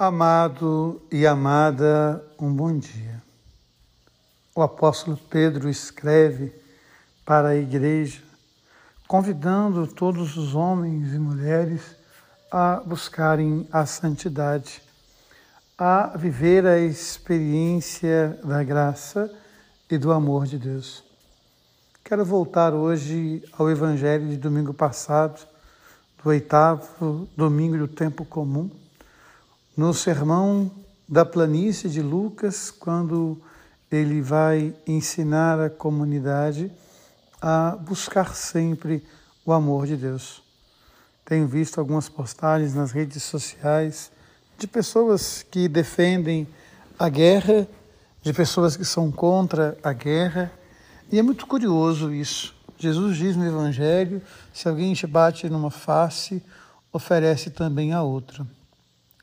Amado e amada, um bom dia. O apóstolo Pedro escreve para a igreja, convidando todos os homens e mulheres a buscarem a santidade, a viver a experiência da graça e do amor de Deus. Quero voltar hoje ao Evangelho de domingo passado, do oitavo domingo do tempo comum no sermão da planície de Lucas, quando ele vai ensinar a comunidade a buscar sempre o amor de Deus. Tenho visto algumas postagens nas redes sociais de pessoas que defendem a guerra, de pessoas que são contra a guerra, e é muito curioso isso. Jesus diz no Evangelho: se alguém te bate numa face, oferece também a outra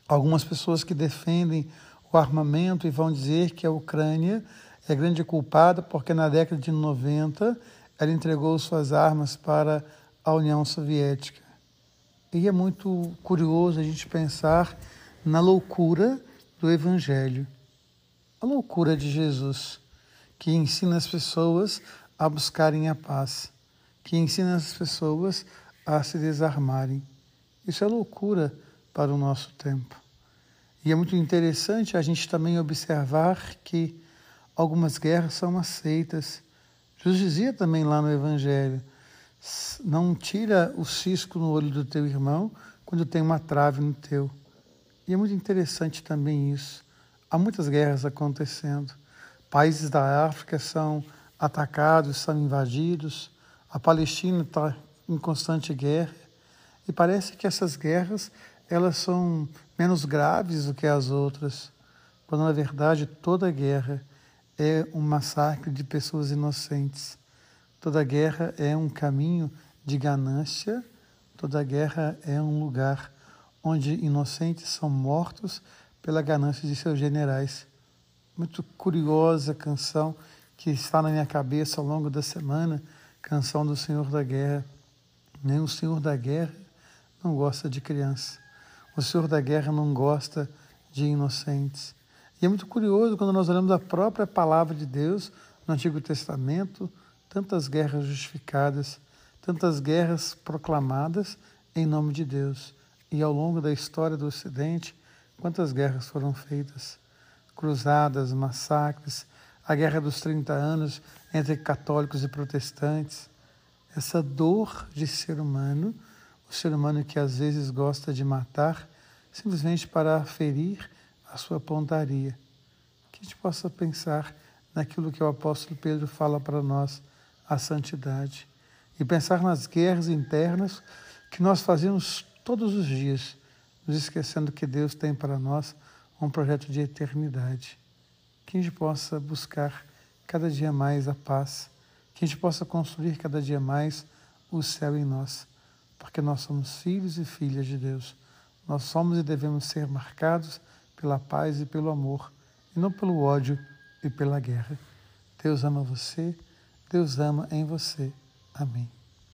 algumas pessoas que defendem o armamento e vão dizer que a Ucrânia é grande culpada porque na década de 90 ela entregou suas armas para a União Soviética. E é muito curioso a gente pensar na loucura do Evangelho, a loucura de Jesus, que ensina as pessoas a buscarem a paz, que ensina as pessoas a se desarmarem. Isso é loucura para o nosso tempo. E é muito interessante a gente também observar que algumas guerras são aceitas. Jesus dizia também lá no Evangelho: não tira o cisco no olho do teu irmão quando tem uma trave no teu. E é muito interessante também isso. Há muitas guerras acontecendo. Países da África são atacados, são invadidos. A Palestina está em constante guerra. E parece que essas guerras elas são menos graves do que as outras, quando na verdade toda guerra é um massacre de pessoas inocentes. Toda guerra é um caminho de ganância, toda guerra é um lugar onde inocentes são mortos pela ganância de seus generais. Muito curiosa canção que está na minha cabeça ao longo da semana, canção do Senhor da Guerra. Nem o Senhor da Guerra não gosta de criança. O Senhor da guerra não gosta de inocentes. E é muito curioso quando nós olhamos a própria palavra de Deus no Antigo Testamento, tantas guerras justificadas, tantas guerras proclamadas em nome de Deus. E ao longo da história do Ocidente, quantas guerras foram feitas? Cruzadas, massacres, a Guerra dos 30 anos entre católicos e protestantes. Essa dor de ser humano o ser humano que às vezes gosta de matar simplesmente para ferir a sua pontaria. Que a gente possa pensar naquilo que o apóstolo Pedro fala para nós, a santidade, e pensar nas guerras internas que nós fazemos todos os dias, nos esquecendo que Deus tem para nós um projeto de eternidade. Que a gente possa buscar cada dia mais a paz, que a gente possa construir cada dia mais o céu em nós porque nós somos filhos e filhas de Deus. Nós somos e devemos ser marcados pela paz e pelo amor, e não pelo ódio e pela guerra. Deus ama você, Deus ama em você. Amém.